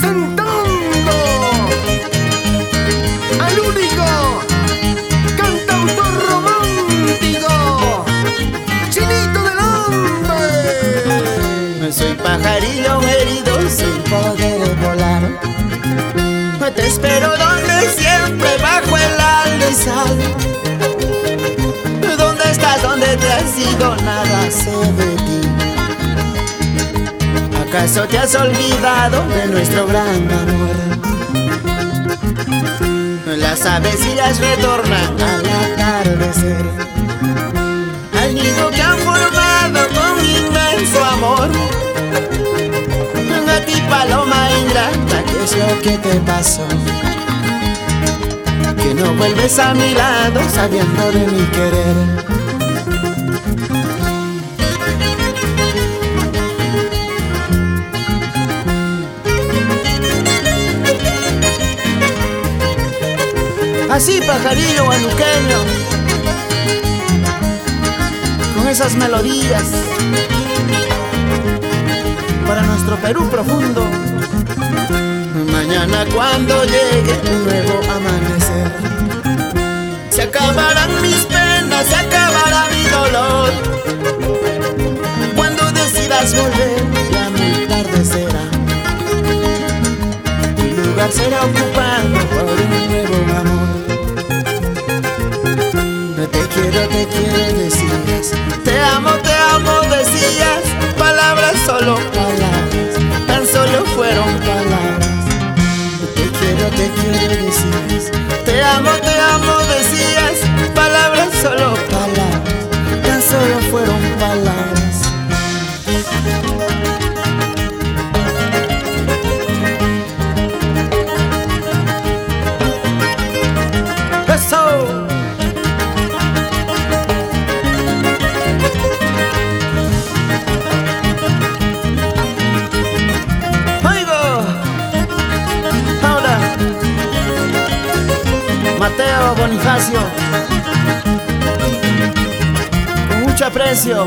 presentando al único cantautor romántico, Chinito del Me Soy pajarillo herido sin poder volar. Te espero donde siempre bajo el alisal. ¿Dónde estás? ¿Dónde te has ido? Nada se ve. ¿Acaso te has olvidado de nuestro gran amor? Las avecillas retornan al atardecer Al nido que han formado con inmenso amor A ti paloma ingrata, ¿qué es lo que te pasó? Que no vuelves a mi lado sabiendo de mi querer Así pajarillo guanuqueño Con esas melodías. Para nuestro Perú profundo. Mañana cuando llegue un nuevo amanecer. Se acabarán mis penas, se acabará mi dolor. Cuando decidas volver ya muy tarde será Tu lugar será ocupado quiero, te quiero, decías. Te amo, te amo, decías. Palabras, solo palabras. Tan solo fueron palabras. Te quiero, te quiero, decías. Te amo, te amo, decías. Palabras, solo palabras. Tan solo fueron palabras. Mateo Bonifacio. Mucho aprecio.